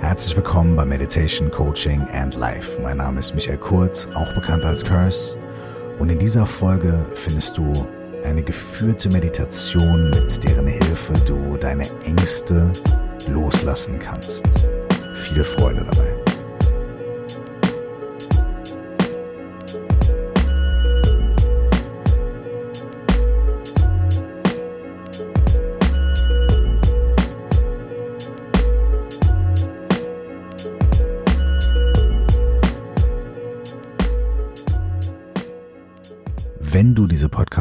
Herzlich willkommen bei Meditation, Coaching and Life. Mein Name ist Michael Kurt, auch bekannt als Curse. Und in dieser Folge findest du eine geführte Meditation, mit deren Hilfe du deine Ängste loslassen kannst. Viel Freude dabei.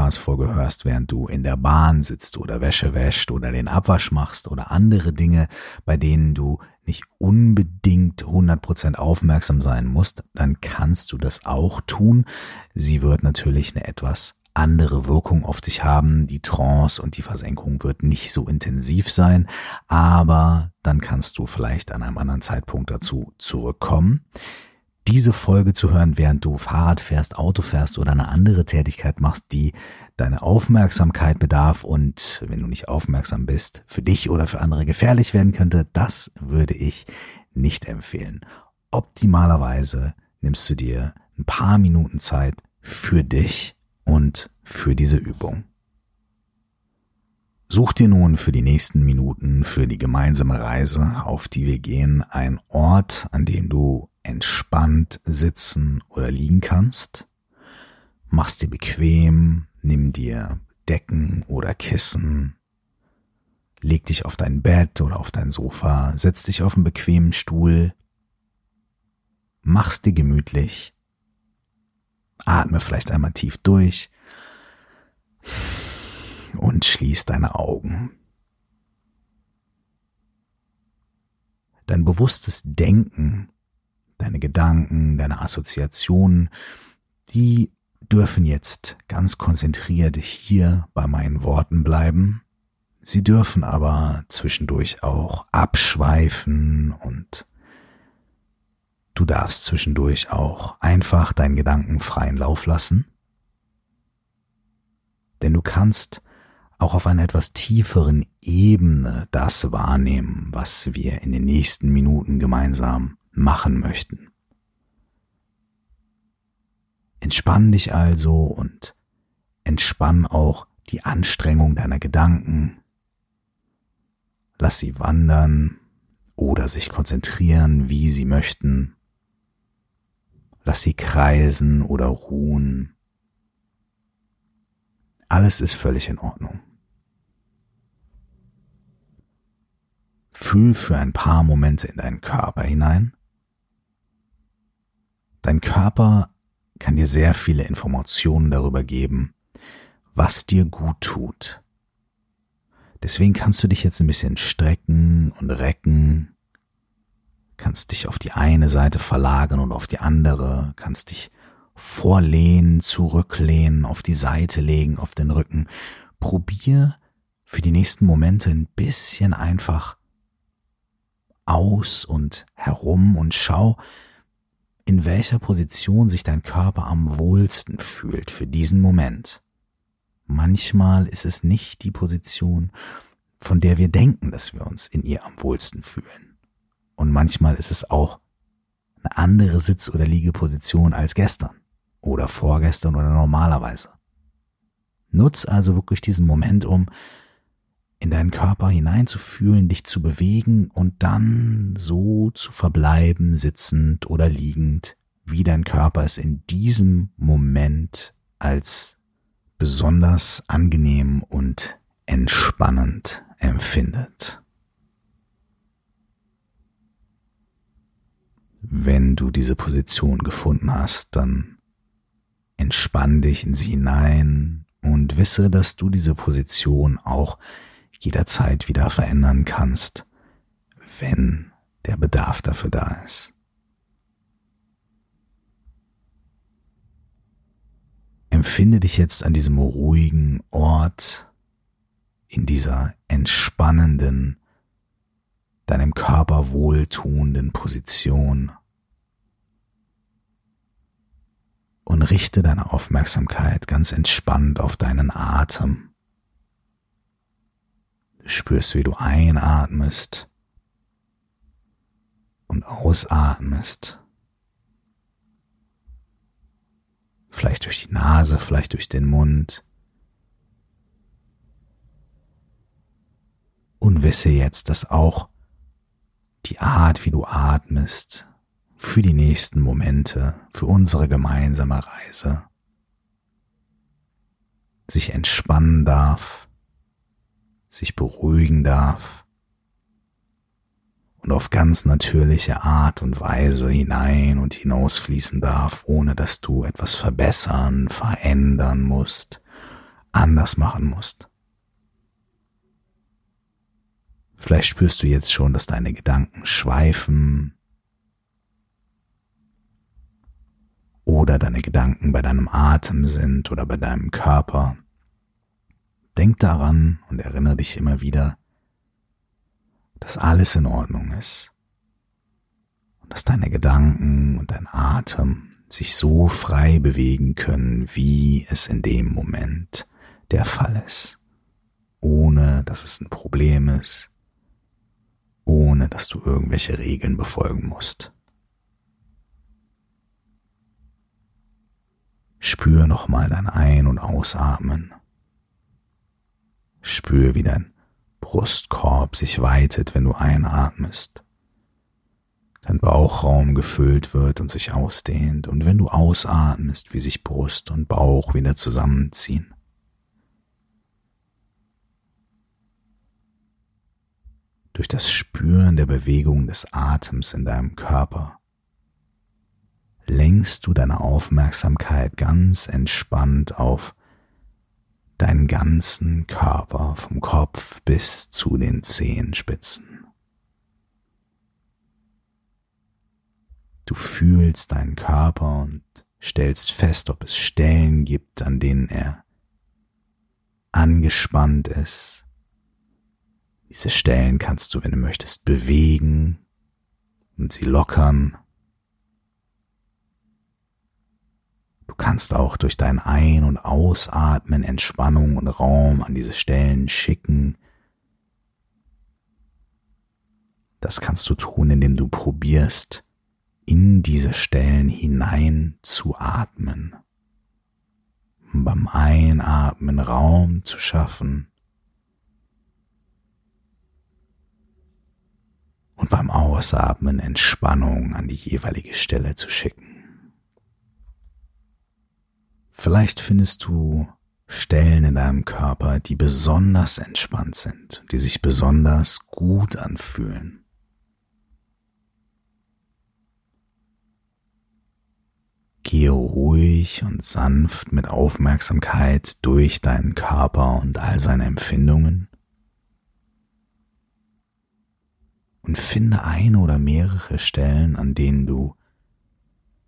Diese Podcast-Folge hörst, während du in der Bahn sitzt oder Wäsche wäscht oder den Abwasch machst oder andere Dinge, bei denen du nicht unbedingt 100% aufmerksam sein musst, dann kannst du das auch tun. Sie wird natürlich eine etwas andere Wirkung auf dich haben. Die Trance und die Versenkung wird nicht so intensiv sein, aber dann kannst du vielleicht an einem anderen Zeitpunkt dazu zurückkommen diese Folge zu hören, während du Fahrrad fährst, Auto fährst oder eine andere Tätigkeit machst, die deine Aufmerksamkeit bedarf und wenn du nicht aufmerksam bist, für dich oder für andere gefährlich werden könnte, das würde ich nicht empfehlen. Optimalerweise nimmst du dir ein paar Minuten Zeit für dich und für diese Übung. Such dir nun für die nächsten Minuten, für die gemeinsame Reise, auf die wir gehen, einen Ort, an dem du entspannt sitzen oder liegen kannst. Mach's dir bequem, nimm dir Decken oder Kissen, leg dich auf dein Bett oder auf dein Sofa, setz dich auf einen bequemen Stuhl, mach's dir gemütlich, atme vielleicht einmal tief durch und schließ deine Augen. Dein bewusstes Denken deine Gedanken, deine Assoziationen, die dürfen jetzt ganz konzentriert hier bei meinen Worten bleiben. Sie dürfen aber zwischendurch auch abschweifen und du darfst zwischendurch auch einfach deinen Gedanken freien Lauf lassen. Denn du kannst auch auf einer etwas tieferen Ebene das wahrnehmen, was wir in den nächsten Minuten gemeinsam machen möchten. Entspann dich also und entspann auch die Anstrengung deiner Gedanken. Lass sie wandern oder sich konzentrieren, wie sie möchten. Lass sie kreisen oder ruhen. Alles ist völlig in Ordnung. Fühl für ein paar Momente in deinen Körper hinein Dein Körper kann dir sehr viele Informationen darüber geben, was dir gut tut. Deswegen kannst du dich jetzt ein bisschen strecken und recken, kannst dich auf die eine Seite verlagern und auf die andere, kannst dich vorlehnen, zurücklehnen, auf die Seite legen, auf den Rücken. Probier für die nächsten Momente ein bisschen einfach aus und herum und schau, in welcher Position sich dein Körper am wohlsten fühlt für diesen Moment. Manchmal ist es nicht die Position, von der wir denken, dass wir uns in ihr am wohlsten fühlen. Und manchmal ist es auch eine andere Sitz- oder Liegeposition als gestern oder vorgestern oder normalerweise. Nutz also wirklich diesen Moment, um in deinen Körper hineinzufühlen, dich zu bewegen und dann so zu verbleiben, sitzend oder liegend, wie dein Körper es in diesem Moment als besonders angenehm und entspannend empfindet. Wenn du diese Position gefunden hast, dann entspann dich in sie hinein und wisse, dass du diese Position auch jederzeit wieder verändern kannst, wenn der Bedarf dafür da ist. Empfinde dich jetzt an diesem ruhigen Ort, in dieser entspannenden, deinem Körper wohltuenden Position und richte deine Aufmerksamkeit ganz entspannt auf deinen Atem. Spürst, wie du einatmest und ausatmest. Vielleicht durch die Nase, vielleicht durch den Mund. Und wisse jetzt, dass auch die Art, wie du atmest, für die nächsten Momente, für unsere gemeinsame Reise, sich entspannen darf, sich beruhigen darf und auf ganz natürliche Art und Weise hinein und hinausfließen darf, ohne dass du etwas verbessern, verändern musst, anders machen musst. Vielleicht spürst du jetzt schon, dass deine Gedanken schweifen oder deine Gedanken bei deinem Atem sind oder bei deinem Körper. Denk daran und erinnere dich immer wieder, dass alles in Ordnung ist und dass deine Gedanken und dein Atem sich so frei bewegen können, wie es in dem Moment der Fall ist, ohne dass es ein Problem ist, ohne dass du irgendwelche Regeln befolgen musst. Spür nochmal dein Ein- und Ausatmen. Spür, wie dein Brustkorb sich weitet, wenn du einatmest. Dein Bauchraum gefüllt wird und sich ausdehnt und wenn du ausatmest, wie sich Brust und Bauch wieder zusammenziehen. Durch das Spüren der Bewegung des Atems in deinem Körper lenkst du deine Aufmerksamkeit ganz entspannt auf deinen ganzen Körper vom Kopf bis zu den Zehenspitzen. Du fühlst deinen Körper und stellst fest, ob es Stellen gibt, an denen er angespannt ist. Diese Stellen kannst du, wenn du möchtest, bewegen und sie lockern. Kannst auch durch dein Ein- und Ausatmen Entspannung und Raum an diese Stellen schicken. Das kannst du tun, indem du probierst, in diese Stellen hinein zu atmen. Beim Einatmen Raum zu schaffen und beim Ausatmen Entspannung an die jeweilige Stelle zu schicken. Vielleicht findest du Stellen in deinem Körper, die besonders entspannt sind, die sich besonders gut anfühlen. Gehe ruhig und sanft mit Aufmerksamkeit durch deinen Körper und all seine Empfindungen und finde eine oder mehrere Stellen, an denen du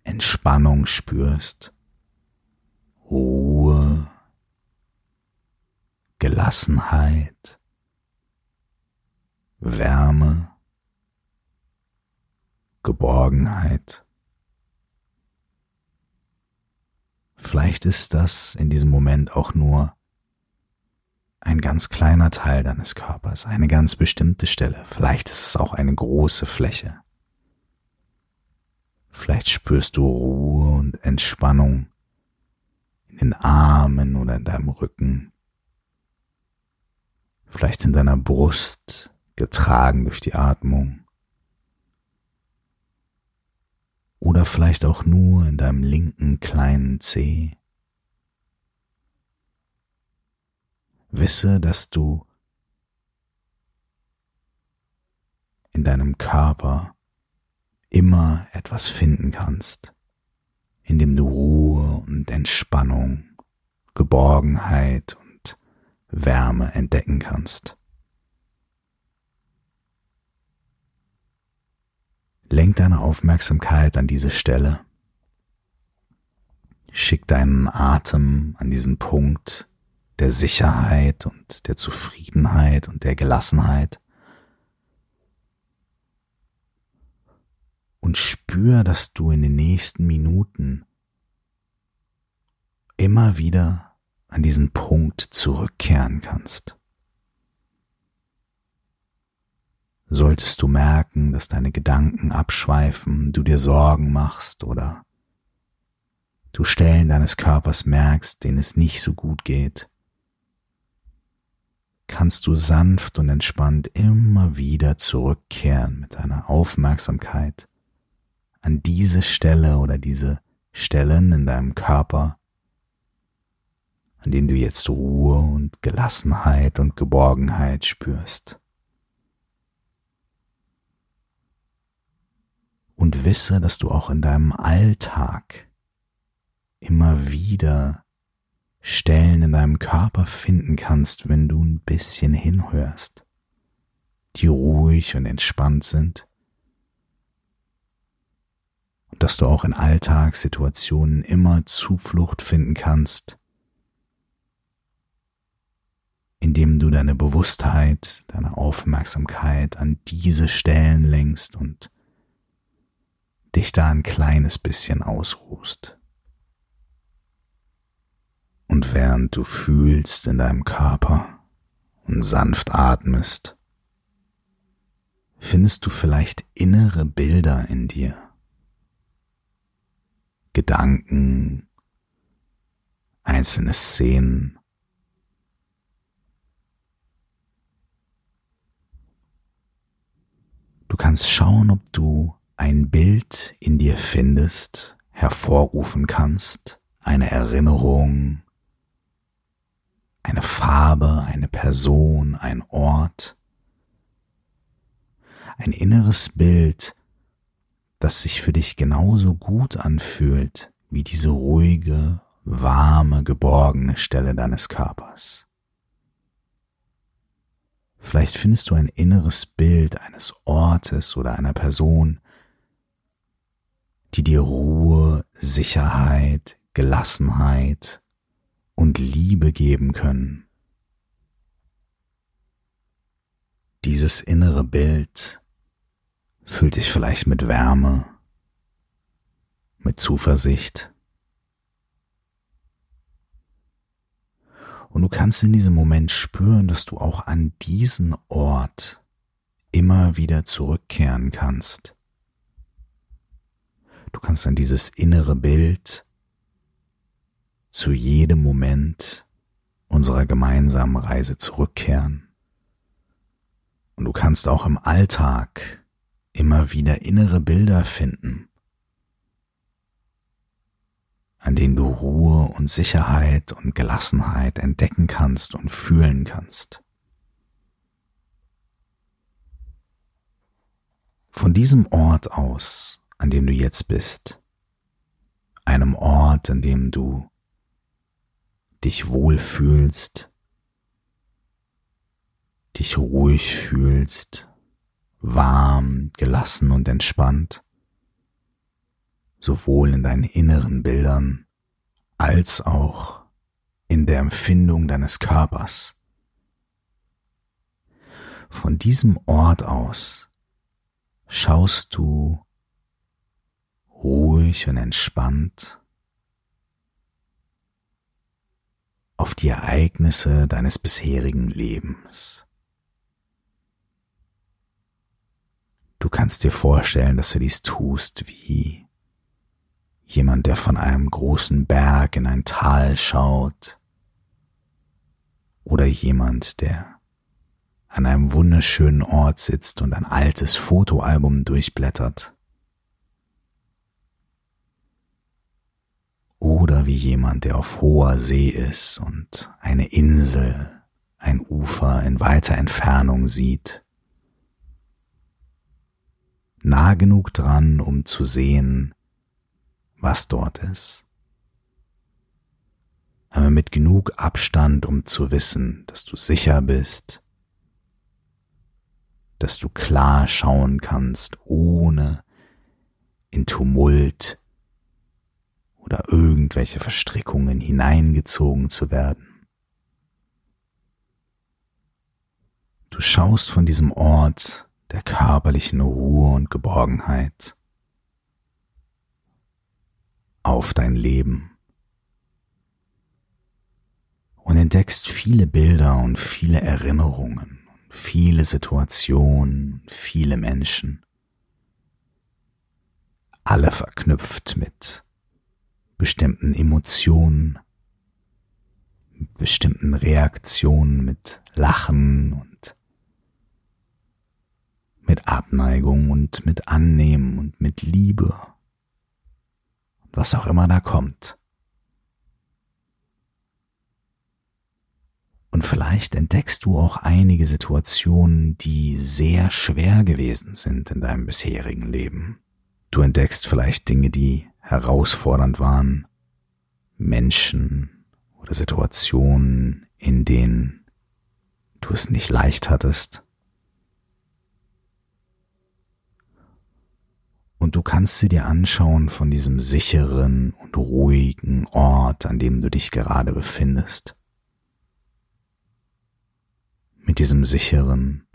Entspannung spürst Ruhe, Gelassenheit, Wärme, Geborgenheit. Vielleicht ist das in diesem Moment auch nur ein ganz kleiner Teil deines Körpers, eine ganz bestimmte Stelle. Vielleicht ist es auch eine große Fläche. Vielleicht spürst du Ruhe und Entspannung in Armen oder in deinem Rücken, vielleicht in deiner Brust, getragen durch die Atmung. Oder vielleicht auch nur in deinem linken kleinen Zeh. Wisse, dass du in deinem Körper immer etwas finden kannst, in dem du Ruhe und Entspannung, Geborgenheit und Wärme entdecken kannst. Lenk deine Aufmerksamkeit an diese Stelle. Schick deinen Atem an diesen Punkt der Sicherheit und der Zufriedenheit und der Gelassenheit. Und spür, dass du in den nächsten Minuten immer wieder an diesen Punkt zurückkehren kannst. solltest du merken, dass deine Gedanken abschweifen, du dir Sorgen machst oder du Stellen deines Körpers merkst, denen es nicht so gut geht, kannst du sanft und entspannt immer wieder zurückkehren mit deiner Aufmerksamkeit an diese Stelle oder diese Stellen in deinem Körper, an denen du jetzt Ruhe und Gelassenheit und Geborgenheit spürst. Und wisse, dass du auch in deinem Alltag immer wieder Stellen in deinem Körper finden kannst, wenn du ein bisschen hinhörst, die ruhig und entspannt sind. Und dass du auch in Alltagssituationen immer Zuflucht finden kannst, indem du deine Bewusstheit, deine Aufmerksamkeit an diese Stellen lenkst und dich da ein kleines bisschen ausruhst. Und während du fühlst in deinem Körper und sanft atmest, findest du vielleicht innere Bilder in dir, Gedanken, einzelne Szenen, Du kannst schauen, ob du ein Bild in dir findest, hervorrufen kannst, eine Erinnerung, eine Farbe, eine Person, ein Ort, ein inneres Bild, das sich für dich genauso gut anfühlt wie diese ruhige, warme, geborgene Stelle deines Körpers. Vielleicht findest du ein inneres Bild eines Ortes oder einer Person, die dir Ruhe, Sicherheit, Gelassenheit und Liebe geben können. Dieses innere Bild füllt dich vielleicht mit Wärme, mit Zuversicht. Und du kannst in diesem Moment spüren, dass du auch an diesen Ort immer wieder zurückkehren kannst. Du kannst an dieses innere Bild zu jedem Moment unserer gemeinsamen Reise zurückkehren. Und du kannst auch im Alltag immer wieder innere Bilder finden, an denen du Ruhe und Sicherheit und Gelassenheit entdecken kannst und fühlen kannst. Von diesem Ort aus, an dem du jetzt bist, einem Ort, an dem du dich wohlfühlst, dich ruhig fühlst, warm, gelassen und entspannt, sowohl in deinen inneren Bildern als auch in der Empfindung deines Körpers. Von diesem Ort aus schaust du ruhig und entspannt auf die Ereignisse deines bisherigen Lebens. Du kannst dir vorstellen, dass du dies tust wie jemand, der von einem großen Berg in ein Tal schaut, oder jemand, der an einem wunderschönen Ort sitzt und ein altes Fotoalbum durchblättert. oder wie jemand, der auf hoher See ist und eine Insel, ein Ufer in weiter Entfernung sieht. Nah genug dran, um zu sehen, was dort ist. Aber mit genug Abstand, um zu wissen, dass du sicher bist, dass du klar schauen kannst, ohne in Tumult oder irgendwelche Verstrickungen hineingezogen zu werden. Du schaust von diesem Ort der körperlichen Ruhe und Geborgenheit. Auf dein Leben. Und entdeckst viele Bilder und viele Erinnerungen viele Situationen, viele Menschen, alle verknüpft mit bestimmten Emotionen, mit bestimmten Reaktionen, mit Lachen und mit Abneigung und mit Annehmen und mit Liebe und was auch immer da kommt. Und vielleicht entdeckst du auch einige Situationen, die sehr schwer gewesen sind in deinem bisherigen Leben. Du entdeckst vielleicht Dinge, die herausfordernd waren, Menschen oder Situationen, in denen du es nicht leicht hattest. Und du kannst sie dir anschauen von diesem sicheren und ruhigen Ort, an dem du dich gerade befindest mit diesem sicheren,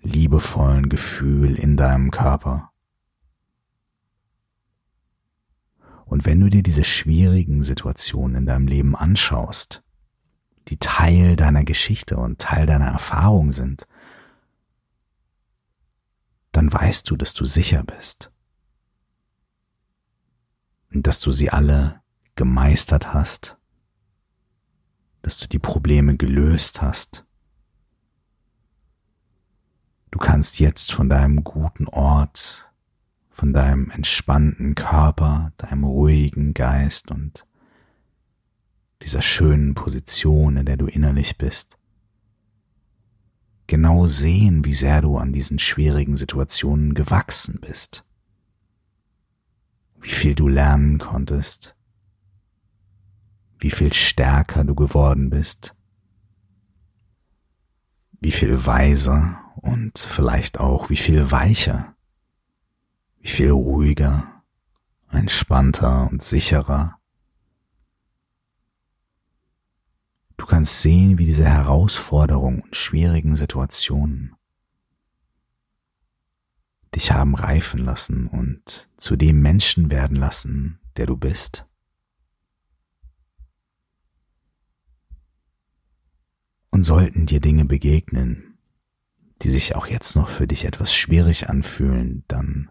liebevollen Gefühl in deinem Körper. Und wenn du dir diese schwierigen Situationen in deinem Leben anschaust, die Teil deiner Geschichte und Teil deiner Erfahrung sind, dann weißt du, dass du sicher bist. Und dass du sie alle gemeistert hast, dass du die Probleme gelöst hast Du kannst jetzt von deinem guten Ort, von deinem entspannten Körper, deinem ruhigen Geist und dieser schönen Position, in der du innerlich bist, genau sehen, wie sehr du an diesen schwierigen Situationen gewachsen bist, wie viel du lernen konntest, wie viel stärker du geworden bist, wie viel weiser und vielleicht auch wie viel weicher, wie viel ruhiger, entspannter und sicherer. Du kannst sehen, wie diese Herausforderungen und schwierigen Situationen dich haben reifen lassen und zu dem Menschen werden lassen, der du bist. Und sollten dir Dinge begegnen, die sich auch jetzt noch für dich etwas schwierig anfühlen, dann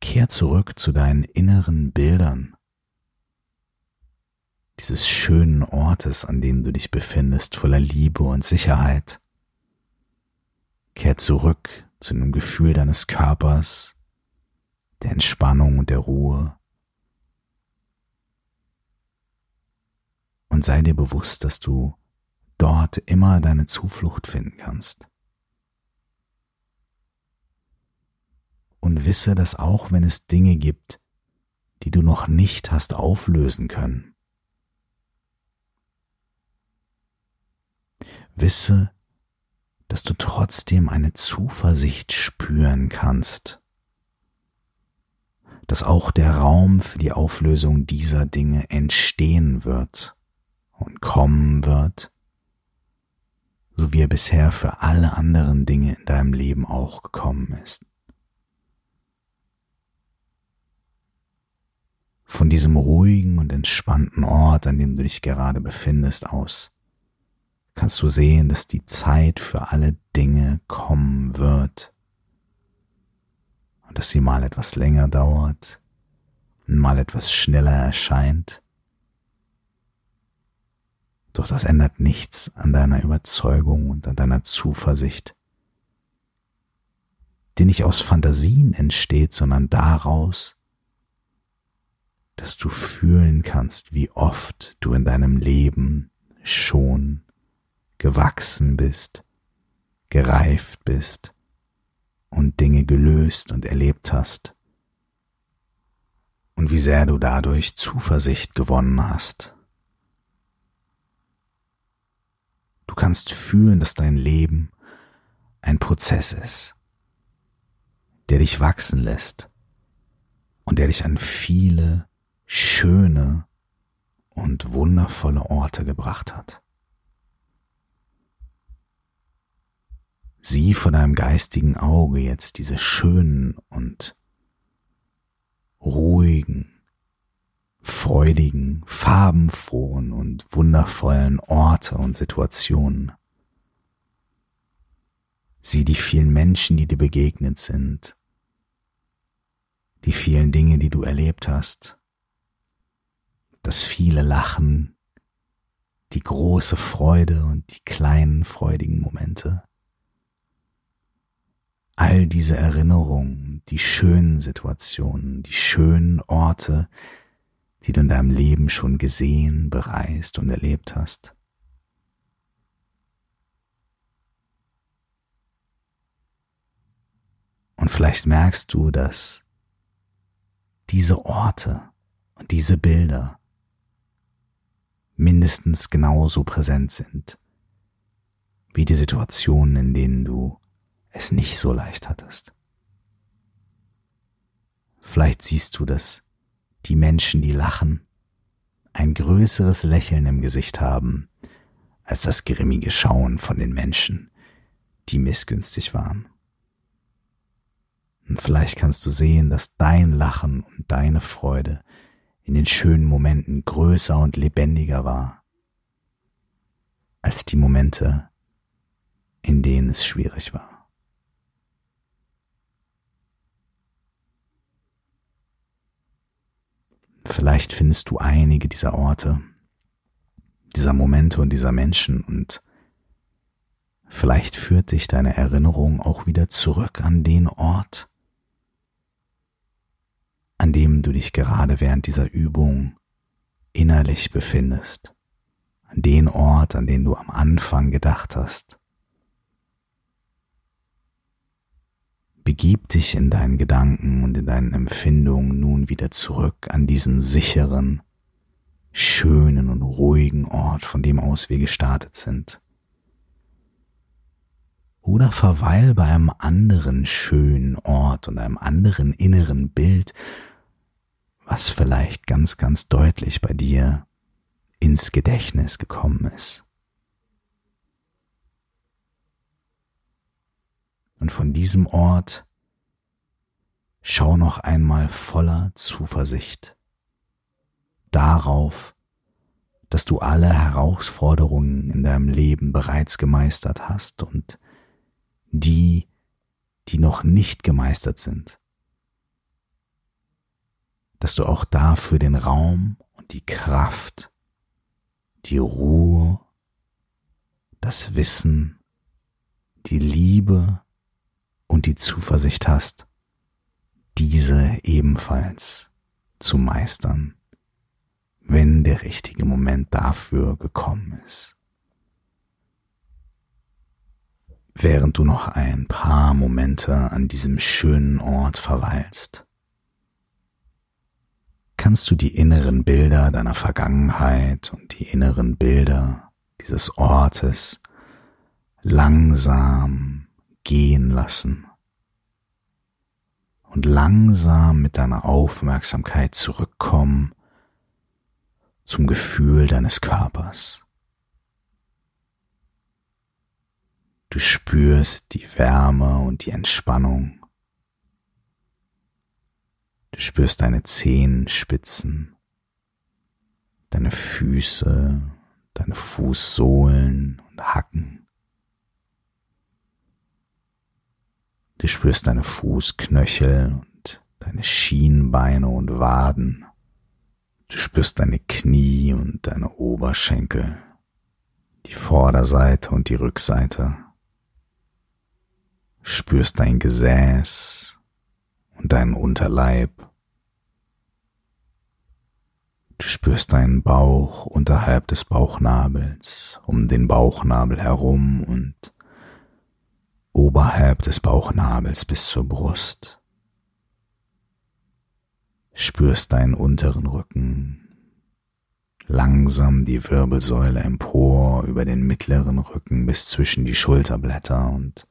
kehr zurück zu deinen inneren Bildern dieses schönen Ortes, an dem du dich befindest, voller Liebe und Sicherheit. Kehr zurück zu dem Gefühl deines Körpers, der Entspannung und der Ruhe. Und sei dir bewusst, dass du dort immer deine Zuflucht finden kannst. Und wisse, dass auch wenn es Dinge gibt, die du noch nicht hast auflösen können, wisse, dass du trotzdem eine Zuversicht spüren kannst, dass auch der Raum für die Auflösung dieser Dinge entstehen wird und kommen wird, so wie er bisher für alle anderen Dinge in deinem Leben auch gekommen ist. Von diesem ruhigen und entspannten Ort, an dem du dich gerade befindest, aus, kannst du sehen, dass die Zeit für alle Dinge kommen wird. Und dass sie mal etwas länger dauert und mal etwas schneller erscheint. Doch das ändert nichts an deiner Überzeugung und an deiner Zuversicht, die nicht aus Fantasien entsteht, sondern daraus, dass du fühlen kannst, wie oft du in deinem Leben schon gewachsen bist, gereift bist und Dinge gelöst und erlebt hast und wie sehr du dadurch Zuversicht gewonnen hast Du kannst fühlen, dass dein Leben ein Prozess ist, der dich wachsen lässt und der dich an viele schöne und wundervolle Orte gebracht hat. Sieh vor deinem geistigen Auge jetzt diese schönen und ruhigen, freudigen, farbenfrohen und wundervollen Orte und Situationen Sieh die vielen Menschen, die dir begegnet sind, die vielen Dinge, die du erlebt hast, das viele Lachen, die große Freude und die kleinen freudigen Momente. All diese Erinnerungen, die schönen Situationen, die schönen Orte, die du in deinem Leben schon gesehen, bereist und erlebt hast. Und vielleicht merkst du, dass diese Orte und diese Bilder mindestens genauso präsent sind wie die Situationen, in denen du es nicht so leicht hattest. Vielleicht siehst du, dass die Menschen, die lachen, ein größeres Lächeln im Gesicht haben als das grimmige Schauen von den Menschen, die missgünstig waren. Und vielleicht kannst du sehen, dass dein Lachen und deine Freude in den schönen Momenten größer und lebendiger war als die Momente, in denen es schwierig war. Vielleicht findest du einige dieser Orte, dieser Momente und dieser Menschen und vielleicht führt dich deine Erinnerung auch wieder zurück an den Ort, an dem du dich gerade während dieser Übung innerlich befindest, an den Ort, an den du am Anfang gedacht hast. Begib dich in deinen Gedanken und in deinen Empfindungen nun wieder zurück an diesen sicheren, schönen und ruhigen Ort, von dem aus wir gestartet sind. Oder verweil bei einem anderen schönen Ort und einem anderen inneren Bild, was vielleicht ganz, ganz deutlich bei dir ins Gedächtnis gekommen ist. Und von diesem Ort schau noch einmal voller Zuversicht darauf, dass du alle Herausforderungen in deinem Leben bereits gemeistert hast und die, die noch nicht gemeistert sind, dass du auch dafür den Raum und die Kraft, die Ruhe, das Wissen, die Liebe und die Zuversicht hast, diese ebenfalls zu meistern, wenn der richtige Moment dafür gekommen ist. Während du noch ein paar Momente an diesem schönen Ort verweilst, kannst du die inneren Bilder deiner Vergangenheit und die inneren Bilder dieses Ortes langsam gehen lassen und langsam mit deiner Aufmerksamkeit zurückkommen zum Gefühl deines Körpers. Du spürst die Wärme und die Entspannung Du spürst deine Zehenspitzen, deine Füße, deine Fußsohlen und Hacken. Du spürst deine Fußknöchel und deine Schienbeine und Waden. Du spürst deine Knie und deine Oberschenkel, die Vorderseite und die Rückseite. Spürst dein Gesäß und deinen Unterleib. Du spürst deinen Bauch unterhalb des Bauchnabels, um den Bauchnabel herum und oberhalb des Bauchnabels bis zur Brust. Spürst deinen unteren Rücken, langsam die Wirbelsäule empor über den mittleren Rücken bis zwischen die Schulterblätter und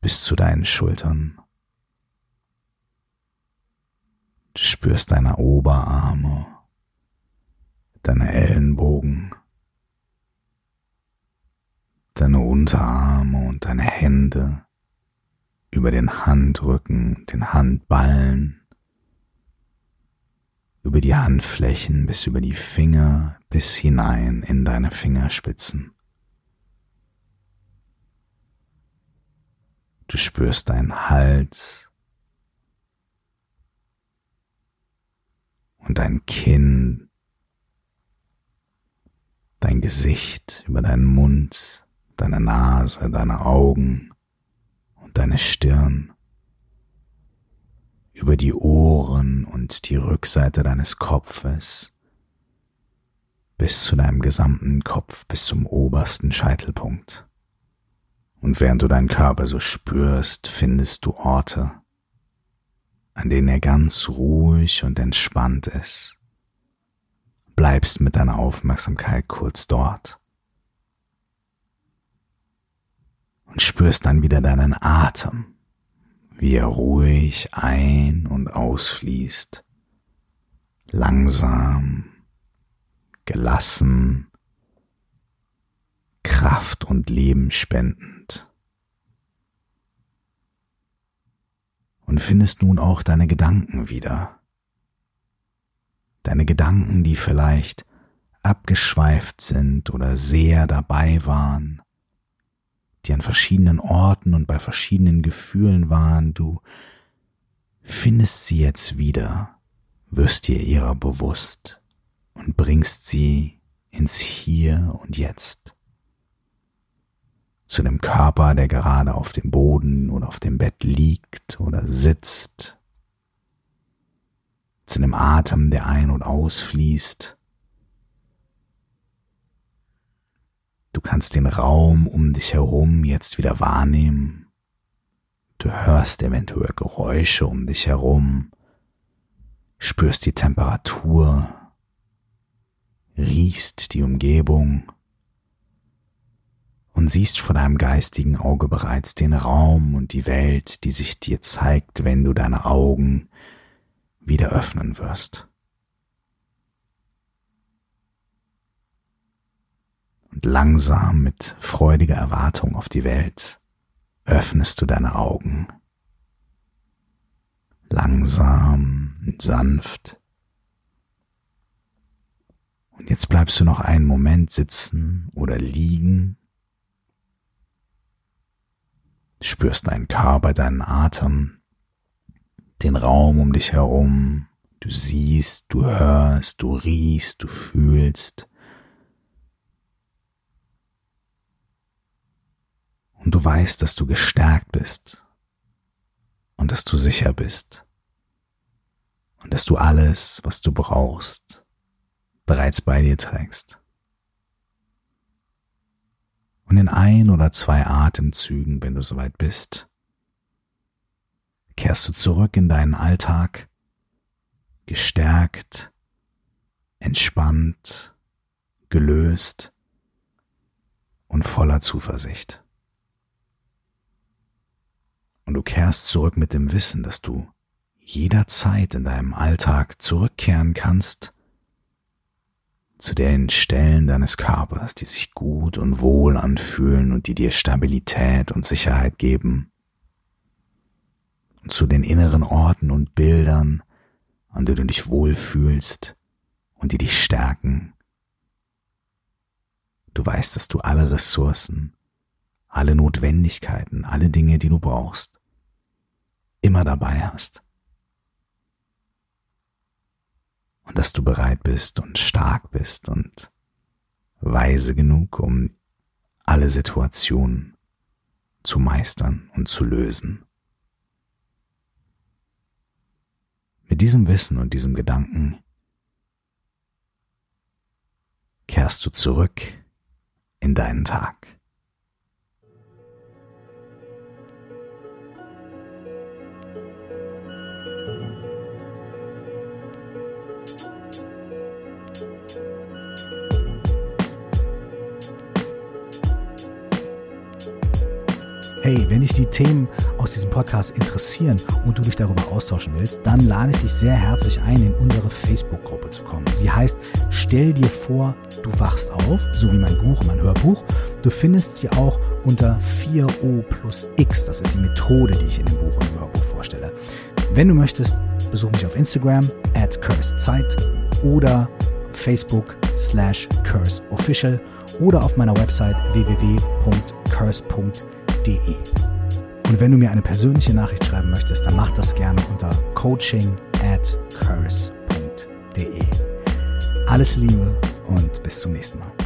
bis zu deinen Schultern. Du spürst deine Oberarme, deine Ellenbogen, deine Unterarme und deine Hände über den Handrücken, den Handballen, über die Handflächen bis über die Finger bis hinein in deine Fingerspitzen. spürst deinen Hals und dein Kinn, dein Gesicht über deinen Mund, deine Nase, deine Augen und deine Stirn, über die Ohren und die Rückseite deines Kopfes bis zu deinem gesamten Kopf, bis zum obersten Scheitelpunkt. Und während du deinen Körper so spürst, findest du Orte, an denen er ganz ruhig und entspannt ist. Bleibst mit deiner Aufmerksamkeit kurz dort. Und spürst dann wieder deinen Atem, wie er ruhig ein- und ausfließt, langsam, gelassen, Kraft und Leben spendend. Und findest nun auch deine Gedanken wieder. Deine Gedanken, die vielleicht abgeschweift sind oder sehr dabei waren, die an verschiedenen Orten und bei verschiedenen Gefühlen waren, du findest sie jetzt wieder, wirst dir ihrer bewusst und bringst sie ins Hier und Jetzt zu dem Körper, der gerade auf dem Boden oder auf dem Bett liegt oder sitzt, zu dem Atem, der ein- und ausfließt. Du kannst den Raum um dich herum jetzt wieder wahrnehmen. Du hörst eventuell Geräusche um dich herum, spürst die Temperatur, riechst die Umgebung und siehst vor deinem geistigen Auge bereits den Raum und die Welt, die sich dir zeigt, wenn du deine Augen wieder öffnen wirst. Und langsam mit freudiger Erwartung auf die Welt öffnest du deine Augen. Langsam und sanft. Und jetzt bleibst du noch einen Moment sitzen oder liegen spürst deinen Körper, deinen Atem, den Raum um dich herum. Du siehst, du hörst, du riechst, du fühlst. Und du weißt, dass du gestärkt bist. Und dass du sicher bist. Und dass du alles, was du brauchst, bereits bei dir trägst. Und in ein oder zwei Atemzügen, wenn du soweit bist, kehrst du zurück in deinen Alltag, gestärkt, entspannt, gelöst und voller Zuversicht. Und du kehrst zurück mit dem Wissen, dass du jederzeit in deinem Alltag zurückkehren kannst zu den Stellen deines Körpers, die sich gut und wohl anfühlen und die dir Stabilität und Sicherheit geben. Und zu den inneren Orten und Bildern, an denen du dich wohlfühlst und die dich stärken. Du weißt, dass du alle Ressourcen, alle Notwendigkeiten, alle Dinge, die du brauchst, immer dabei hast. und dass du bereit bist und stark bist und weise genug, um alle Situationen zu meistern und zu lösen. Mit diesem Wissen und diesem Gedanken kehrst du zurück in deinen Tag. Hey, wenn dich die Themen aus diesem Podcast interessieren und du dich darüber austauschen willst, dann lade ich dich sehr herzlich ein, in unsere Facebook-Gruppe zu kommen. Sie heißt Stell dir vor, du wachst auf, so wie mein Buch, mein Hörbuch. Du findest sie auch unter 4O plus X. Das ist die Methode, die ich in dem Buch und Hörbuch vorstelle. Wenn du möchtest, besuch mich auf Instagram at cursedzeit oder Facebook slash curseofficial oder auf meiner Website www.curse.de www.ccc.de. Und wenn du mir eine persönliche Nachricht schreiben möchtest, dann mach das gerne unter coaching at curse.de. Alles Liebe und bis zum nächsten Mal.